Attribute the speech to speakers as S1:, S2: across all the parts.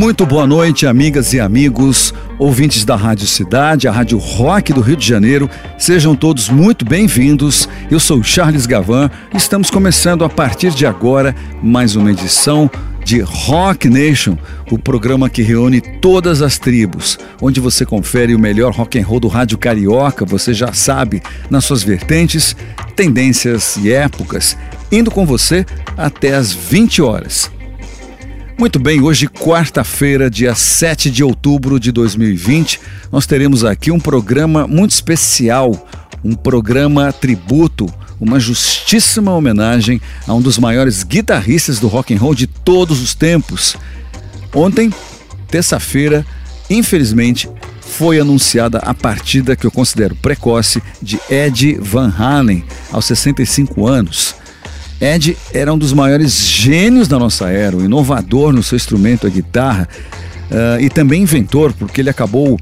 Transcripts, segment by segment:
S1: Muito boa noite, amigas e amigos, ouvintes da Rádio Cidade, a Rádio Rock do Rio de Janeiro. Sejam todos muito bem-vindos. Eu sou Charles Gavan. Estamos começando a partir de agora mais uma edição de Rock Nation, o programa que reúne todas as tribos, onde você confere o melhor rock and roll do rádio carioca, você já sabe, nas suas vertentes, tendências e épocas, indo com você até às 20 horas. Muito bem, hoje, quarta-feira, dia 7 de outubro de 2020, nós teremos aqui um programa muito especial, um programa tributo, uma justíssima homenagem a um dos maiores guitarristas do rock and roll de todos os tempos. Ontem, terça-feira, infelizmente, foi anunciada a partida que eu considero precoce de Ed Van Halen, aos 65 anos. Ed era um dos maiores gênios da nossa era, um inovador no seu instrumento, a guitarra, uh, e também inventor, porque ele acabou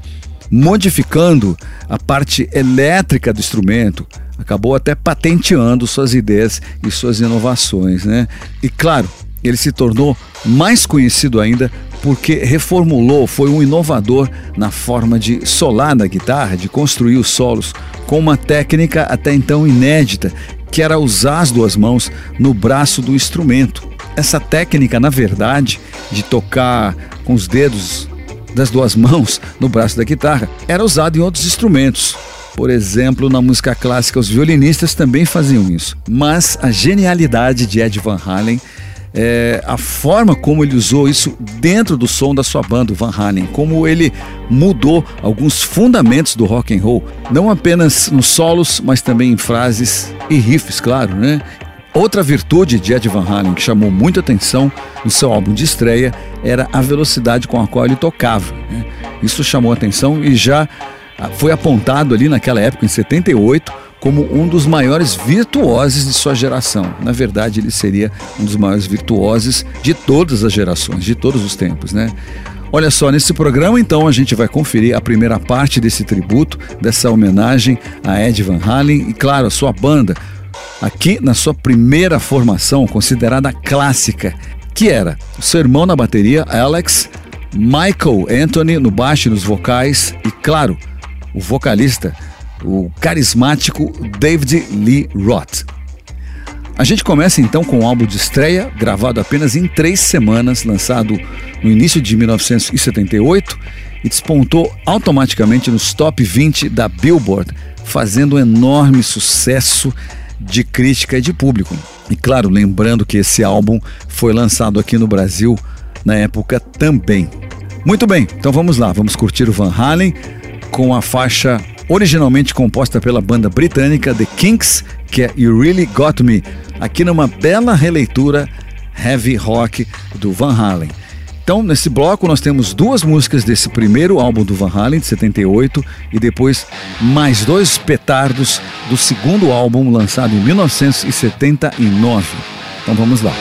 S1: modificando a parte elétrica do instrumento, acabou até patenteando suas ideias e suas inovações, né? E claro, ele se tornou mais conhecido ainda porque reformulou, foi um inovador na forma de solar na guitarra, de construir os solos com uma técnica até então inédita, que era usar as duas mãos no braço do instrumento. Essa técnica, na verdade, de tocar com os dedos das duas mãos no braço da guitarra, era usada em outros instrumentos. Por exemplo, na música clássica, os violinistas também faziam isso. Mas a genialidade de Ed Van Halen é, a forma como ele usou isso dentro do som da sua banda, Van Halen, como ele mudou alguns fundamentos do rock and roll, não apenas nos solos, mas também em frases e riffs, claro, né? Outra virtude de Ed Van Halen que chamou muita atenção no seu álbum de estreia era a velocidade com a qual ele tocava. Né? Isso chamou atenção e já foi apontado ali naquela época, em 78, como um dos maiores virtuosos de sua geração. Na verdade, ele seria um dos maiores virtuosos de todas as gerações, de todos os tempos, né? Olha só, nesse programa então a gente vai conferir a primeira parte desse tributo, dessa homenagem a Ed Van Halen e, claro, a sua banda, aqui na sua primeira formação, considerada clássica, que era o seu irmão na bateria, Alex, Michael Anthony no baixo e nos vocais e, claro, o vocalista o carismático David Lee Roth. A gente começa então com o um álbum de estreia, gravado apenas em três semanas, lançado no início de 1978 e despontou automaticamente nos top 20 da Billboard, fazendo um enorme sucesso de crítica e de público. E claro, lembrando que esse álbum foi lançado aqui no Brasil na época também. Muito bem, então vamos lá, vamos curtir o Van Halen com a faixa originalmente composta pela banda britânica The Kinks, que é You Really Got Me, aqui numa bela releitura heavy rock do Van Halen. Então, nesse bloco, nós temos duas músicas desse primeiro álbum do Van Halen, de 78, e depois mais dois petardos do segundo álbum, lançado em 1979. Então, vamos lá.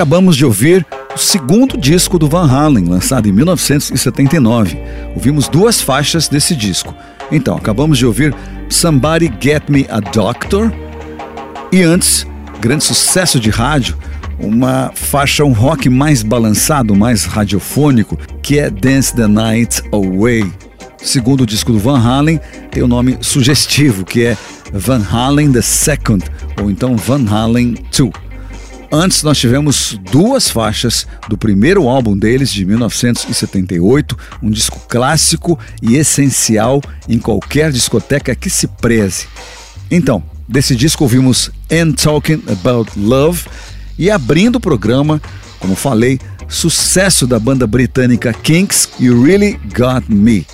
S1: Acabamos de ouvir o segundo disco do Van Halen, lançado em 1979. Ouvimos duas faixas desse disco. Então, acabamos de ouvir Somebody Get Me a Doctor e antes, grande sucesso de rádio, uma faixa, um rock mais balançado, mais radiofônico, que é Dance the Night Away. Segundo o disco do Van Halen, tem o nome sugestivo, que é Van Halen the Second, ou então Van Halen 2. Antes nós tivemos duas faixas do primeiro álbum deles, de 1978, um disco clássico e essencial em qualquer discoteca que se preze. Então, desse disco ouvimos And Talking About Love e abrindo o programa, como falei, sucesso da banda britânica Kinks, You Really Got Me.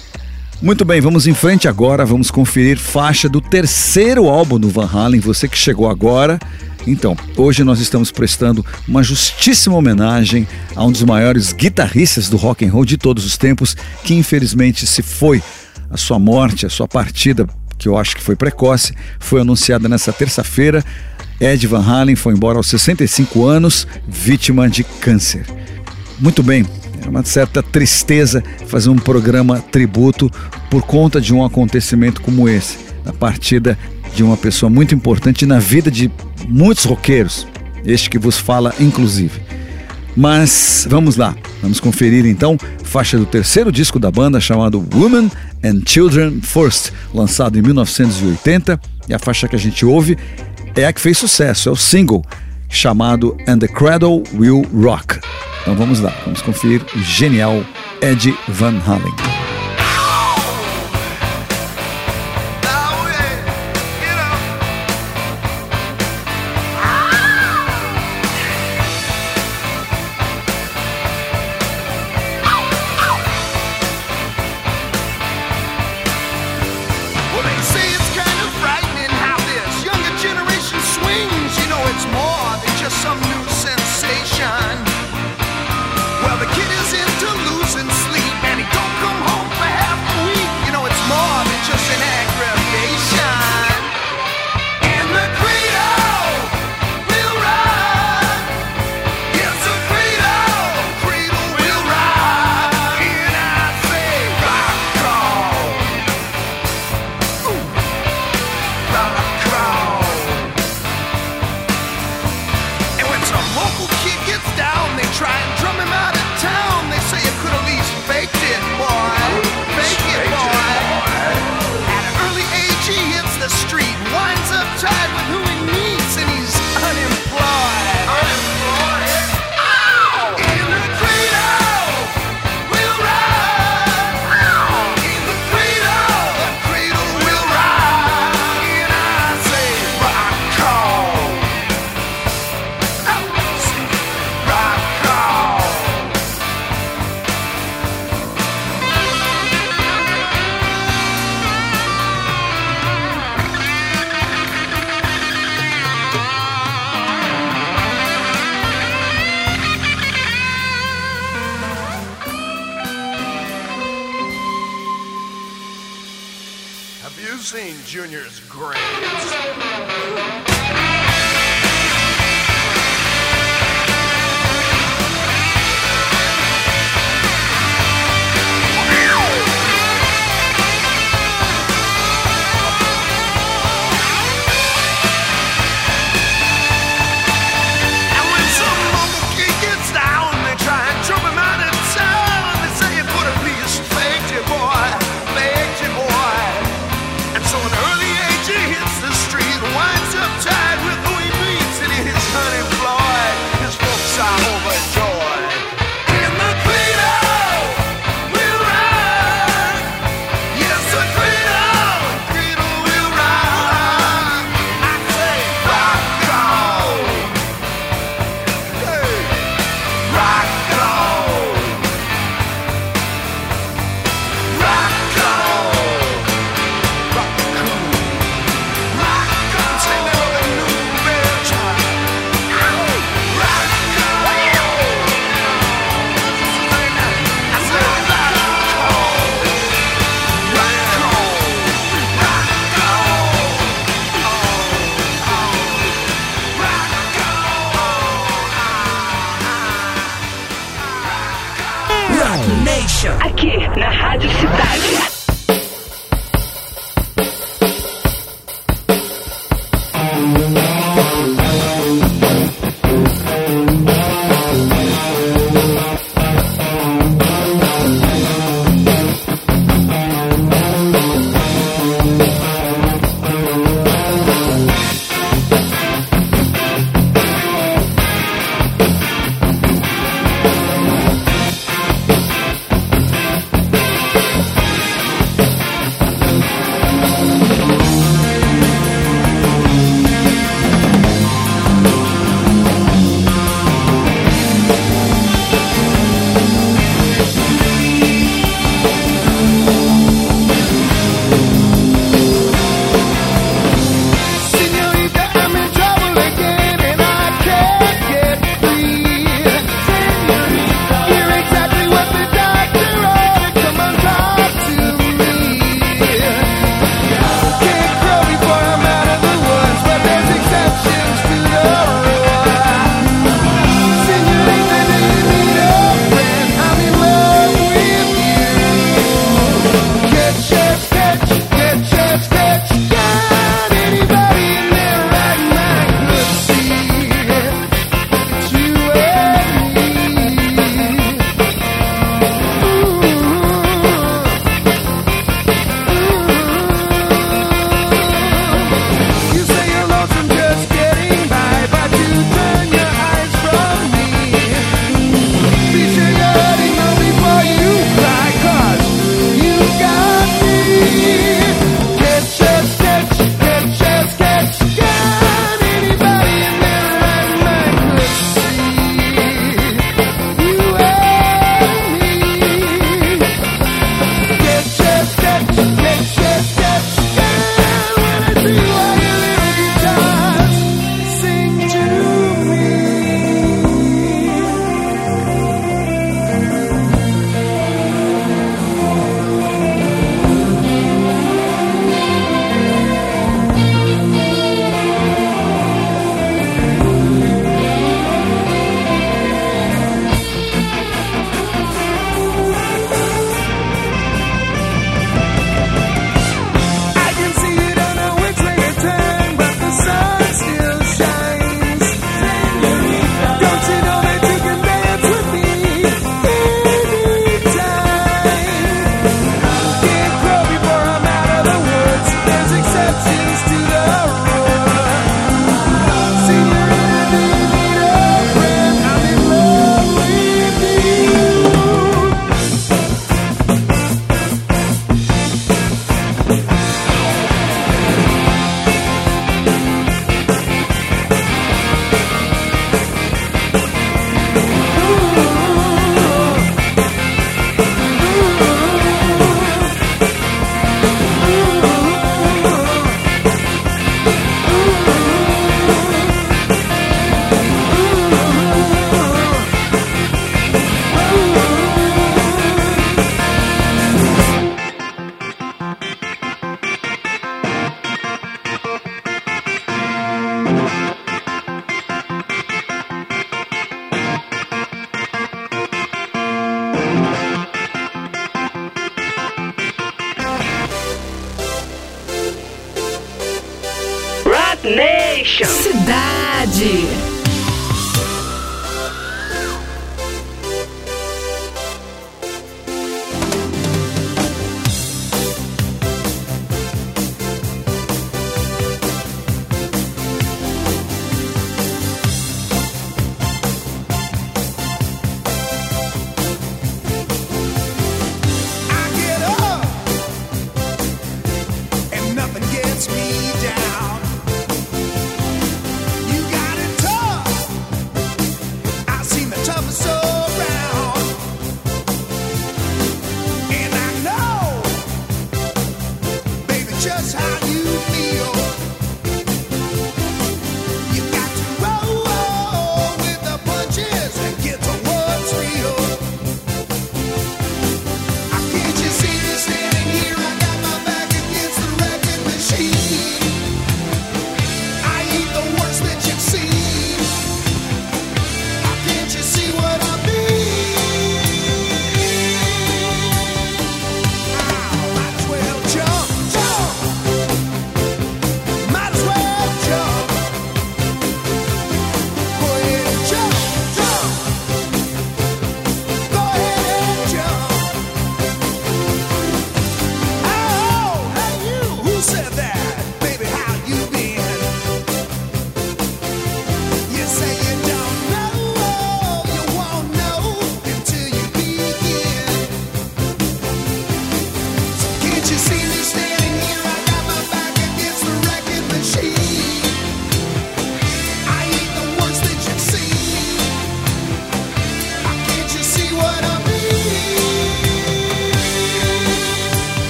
S1: Muito bem, vamos em frente agora, vamos conferir faixa do terceiro álbum do Van Halen, você que chegou agora. Então, hoje nós estamos prestando uma justíssima homenagem a um dos maiores guitarristas do rock and roll de todos os tempos, que infelizmente se foi. A sua morte, a sua partida, que eu acho que foi precoce, foi anunciada nessa terça-feira. Ed Van Halen foi embora aos 65 anos, vítima de câncer. Muito bem, é uma certa tristeza fazer um programa tributo por conta de um acontecimento como esse, a partida de uma pessoa muito importante na vida de muitos roqueiros, este que vos fala inclusive. Mas vamos lá, vamos conferir então faixa do terceiro disco da banda chamado Women and Children First, lançado em 1980, e a faixa que a gente ouve é a que fez sucesso, é o single chamado And the Cradle Will Rock. Então vamos lá, vamos conferir o genial Ed Van Halen.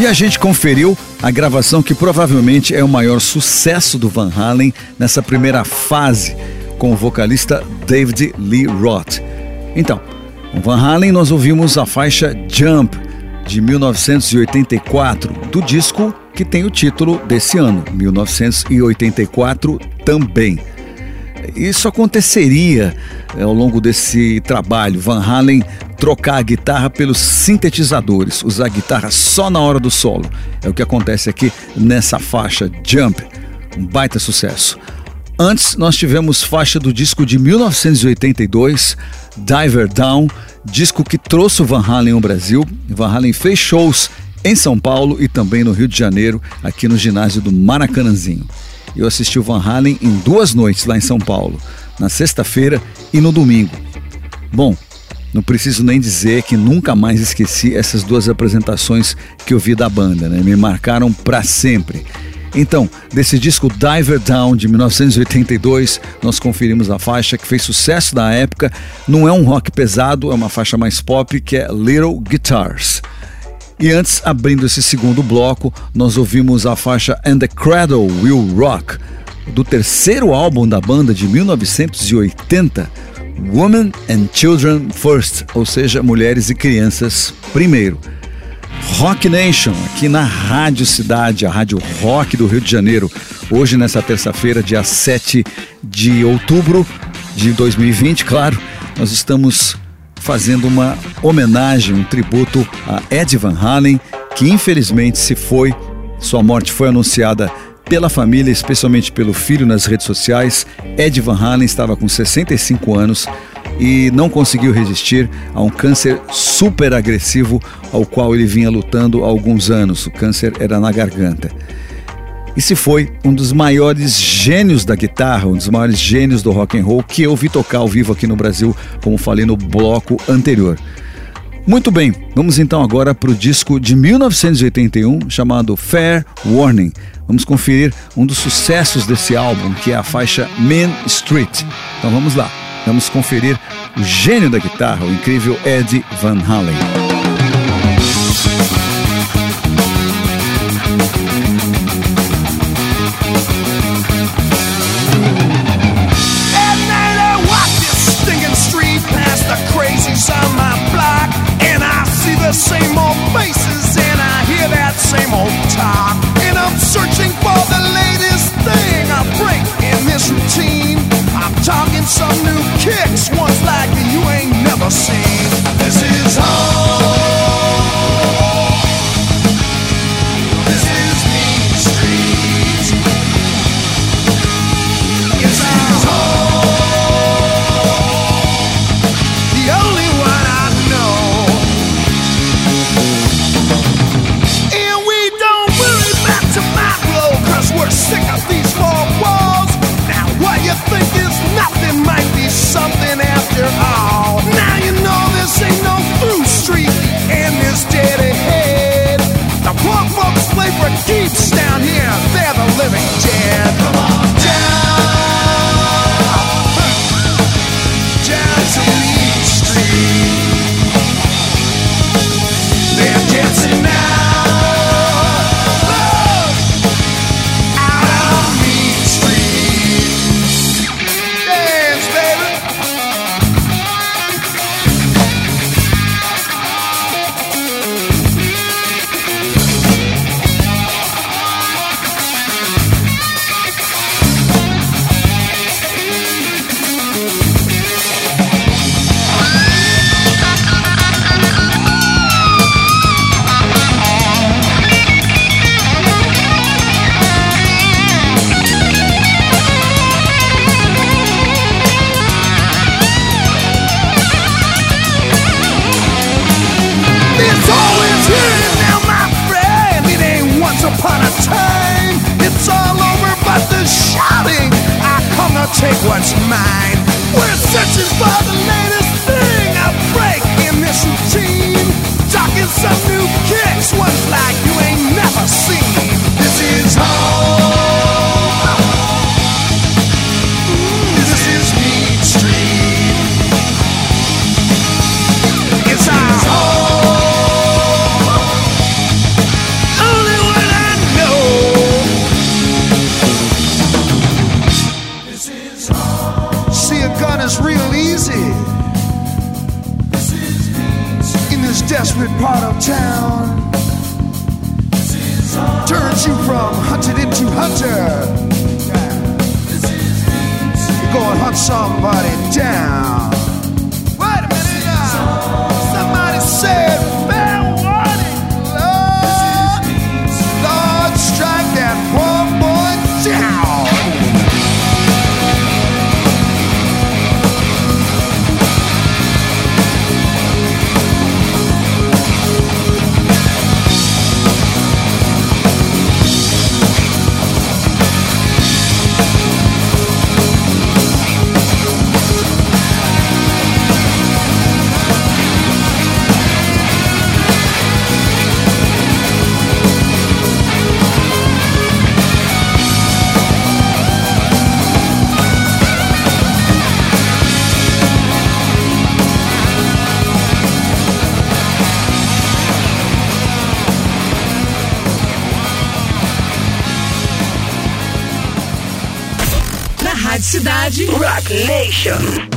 S1: E a gente conferiu a gravação que provavelmente é o maior sucesso do Van Halen nessa primeira fase, com o vocalista David Lee Roth. Então, com Van Halen nós ouvimos a faixa Jump, de 1984, do disco que tem o título desse ano, 1984 também. Isso aconteceria eh, ao longo desse trabalho. Van Halen trocar a guitarra pelos sintetizadores, usar a guitarra só na hora do solo. É o que acontece aqui nessa faixa Jump, um baita sucesso. Antes, nós tivemos faixa do disco de 1982, Diver Down, disco que trouxe o Van Halen ao Brasil. Van Halen fez shows em São Paulo e também no Rio de Janeiro, aqui no ginásio do Maracanãzinho. Eu assisti o Van Halen em duas noites lá em São Paulo, na sexta-feira e no domingo. Bom, não preciso nem dizer que nunca mais esqueci essas duas apresentações que eu vi da banda, né? Me marcaram para sempre. Então, desse disco Diver Down de 1982, nós conferimos a faixa que fez sucesso na época. Não é um rock pesado, é uma faixa mais pop que é Little Guitars. E antes, abrindo esse segundo bloco, nós ouvimos a faixa And the Cradle Will Rock, do terceiro álbum da banda de 1980, Women and Children First, ou seja, mulheres e crianças primeiro. Rock Nation, aqui na Rádio Cidade, a Rádio Rock do Rio de Janeiro. Hoje, nessa terça-feira, dia 7 de outubro de 2020, claro, nós estamos fazendo uma homenagem, um tributo a Ed Van Halen, que infelizmente se foi. Sua morte foi anunciada pela família, especialmente pelo filho nas redes sociais. Ed Van Halen estava com 65 anos e não conseguiu resistir a um câncer super agressivo ao qual ele vinha lutando há alguns anos. O câncer era na garganta. E se foi um dos maiores gênios da guitarra, um dos maiores gênios do rock and roll que eu vi tocar ao vivo aqui no Brasil, como falei no bloco anterior. Muito bem, vamos então agora para o disco de 1981 chamado Fair Warning. Vamos conferir um dos sucessos desse álbum, que é a faixa Main Street. Então vamos lá, vamos conferir o gênio da guitarra, o incrível Eddie Van Halen.
S2: The same old faces and I hear that same old talk. And I'm searching for the latest thing I break in this routine. I'm talking some new kicks, ones like you ain't never seen. This is home. Something after all. Now you know this ain't no through street, and this dead ahead. The poor folks play for keeps down here, they're the living dead.
S3: Cidade.
S2: Rock Nation.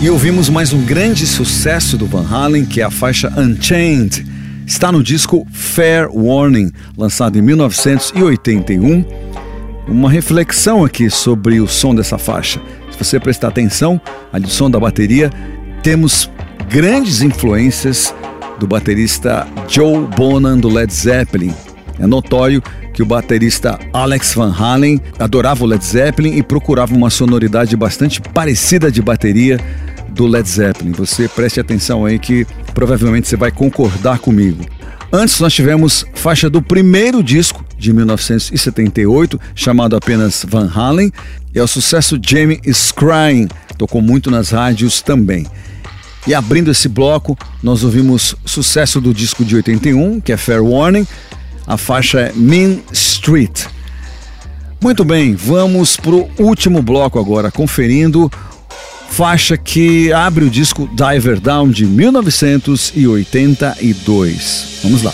S1: E ouvimos mais um grande sucesso do Van Halen, que é a faixa Unchained. Está no disco Fair Warning, lançado em 1981. Uma reflexão aqui sobre o som dessa faixa. Se você prestar atenção, ali o som da bateria, temos grandes influências do baterista Joe Bonham do Led Zeppelin. É notório que o baterista Alex Van Halen adorava o Led Zeppelin e procurava uma sonoridade bastante parecida de bateria do Led Zeppelin. Você preste atenção aí que provavelmente você vai concordar comigo. Antes nós tivemos faixa do primeiro disco de 1978, chamado apenas Van Halen, e é o sucesso Jamie is Crying, tocou muito nas rádios também. E abrindo esse bloco, nós ouvimos sucesso do disco de 81, que é Fair Warning, a faixa é Mean Street. Muito bem, vamos pro último bloco agora, conferindo faixa que abre o disco Diver Down de 1982. Vamos lá.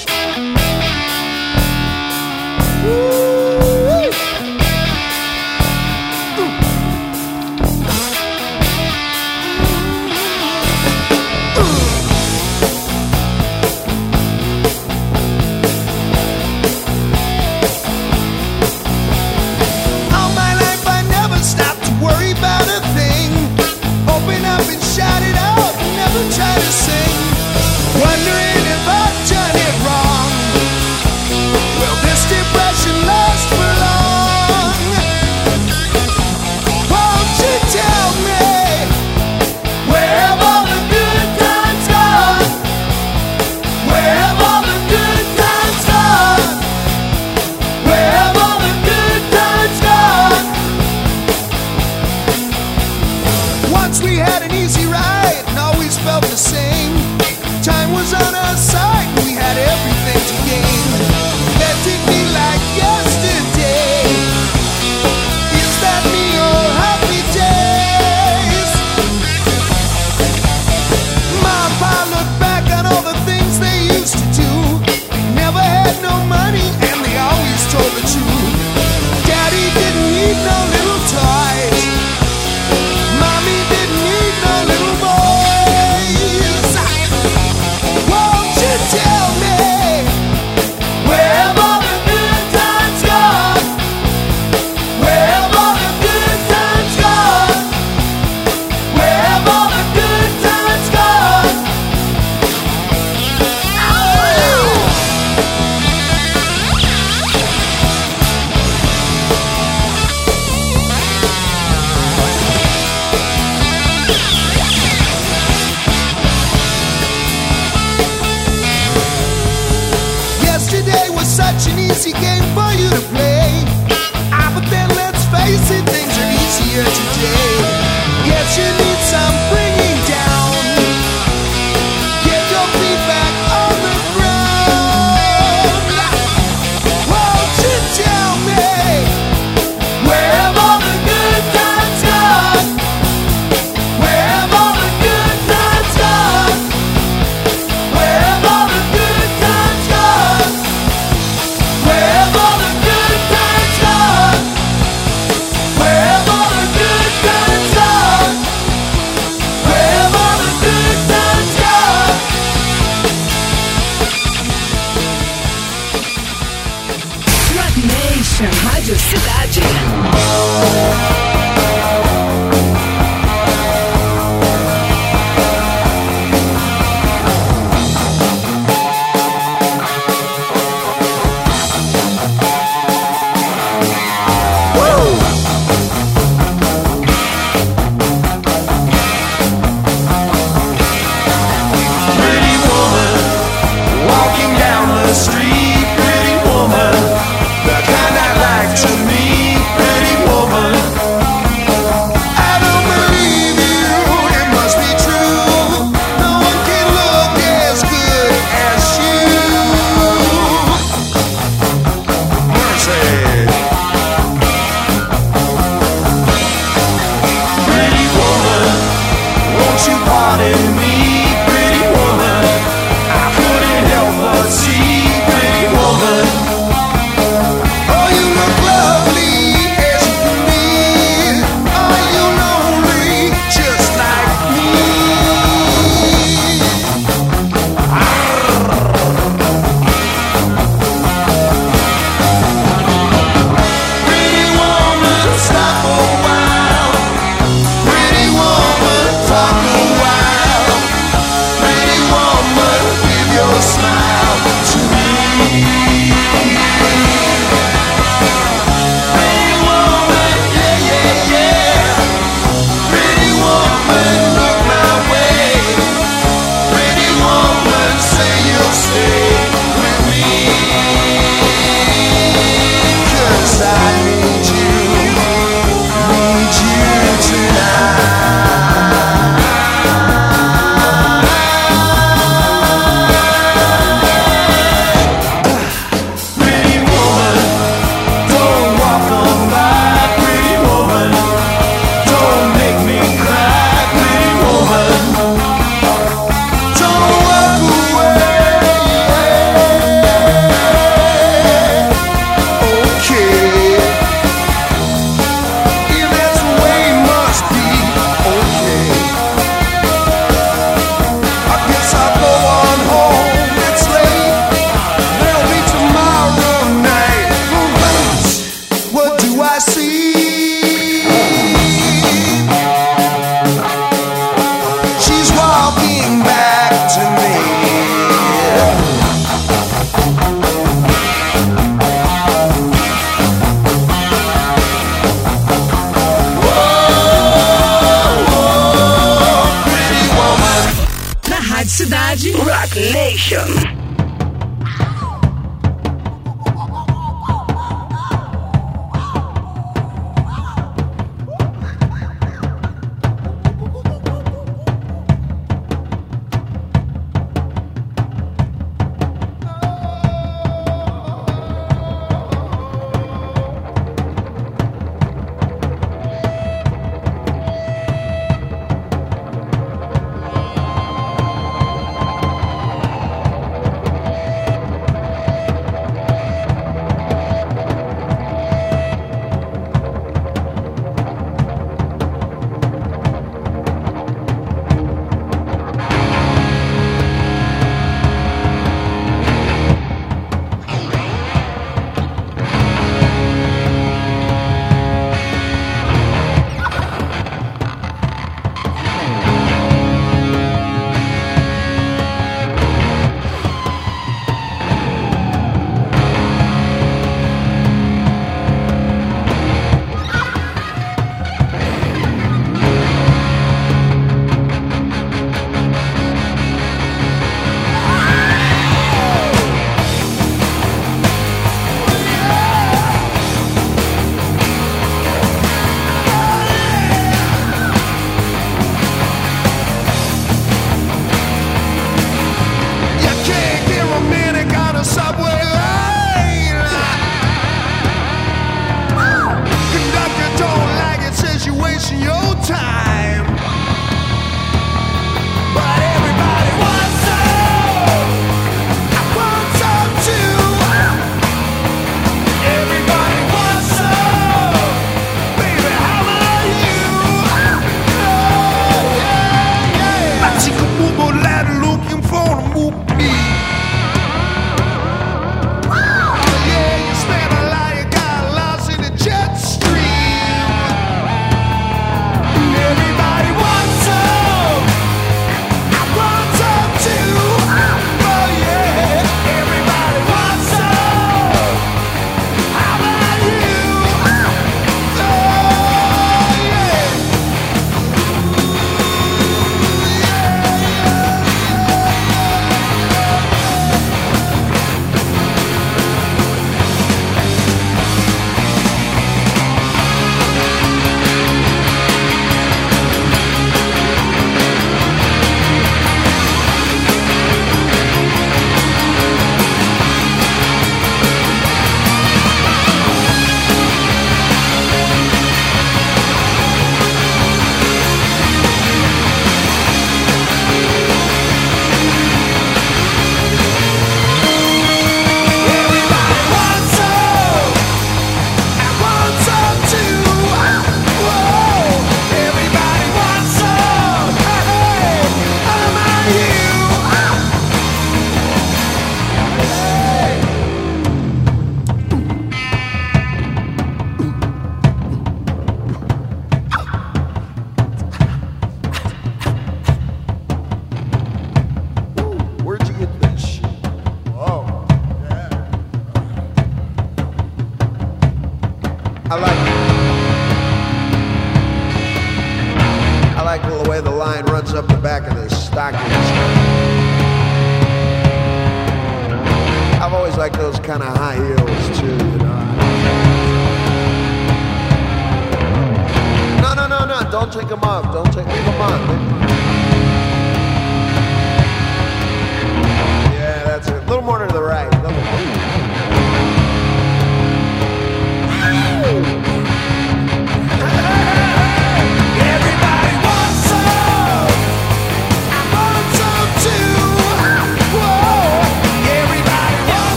S2: Was such an easy game for you to play. Ah, but then let's face it, things are easier today. Yes, you need some bringing down.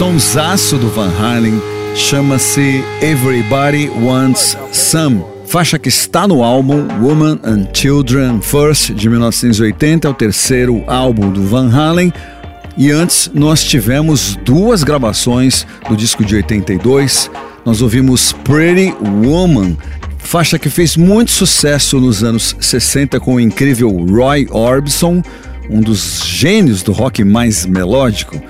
S1: Sonsaço do Van Halen chama-se Everybody Wants Some. Faixa que está no álbum Woman and Children First de 1980, é o terceiro álbum do Van Halen. E antes nós tivemos duas gravações do disco de 82. Nós ouvimos Pretty Woman, faixa que fez muito sucesso nos anos 60 com o incrível Roy Orbison, um dos gênios do rock mais melódico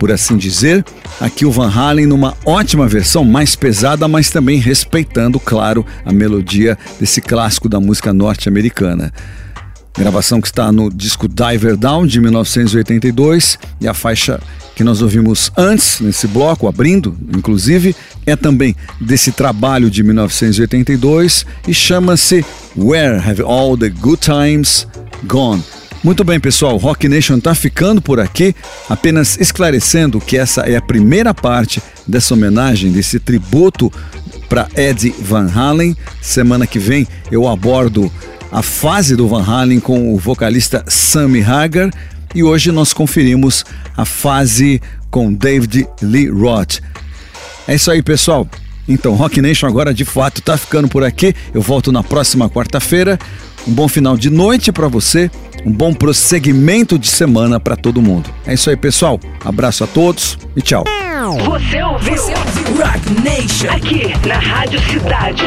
S1: por assim dizer. Aqui o Van Halen numa ótima versão, mais pesada, mas também respeitando, claro, a melodia desse clássico da música norte-americana. Gravação que está no disco Diver Down de 1982 e a faixa que nós ouvimos antes nesse bloco, abrindo, inclusive, é também desse trabalho de 1982 e chama-se Where Have All the Good Times Gone? Muito bem, pessoal, Rock Nation está ficando por aqui, apenas esclarecendo que essa é a primeira parte dessa homenagem, desse tributo para Eddie Van Halen. Semana que vem eu abordo a fase do Van Halen com o vocalista Sammy Hagar e hoje nós conferimos a fase com David Lee Roth. É isso aí, pessoal. Então, Rock Nation agora de fato tá ficando por aqui. Eu volto na próxima quarta-feira. Um bom final de noite para você, um bom prosseguimento de semana para todo mundo. É isso aí, pessoal. Abraço a todos e tchau.
S4: Você ouviu?
S3: Rock Nation.
S4: Aqui na Rádio Cidade.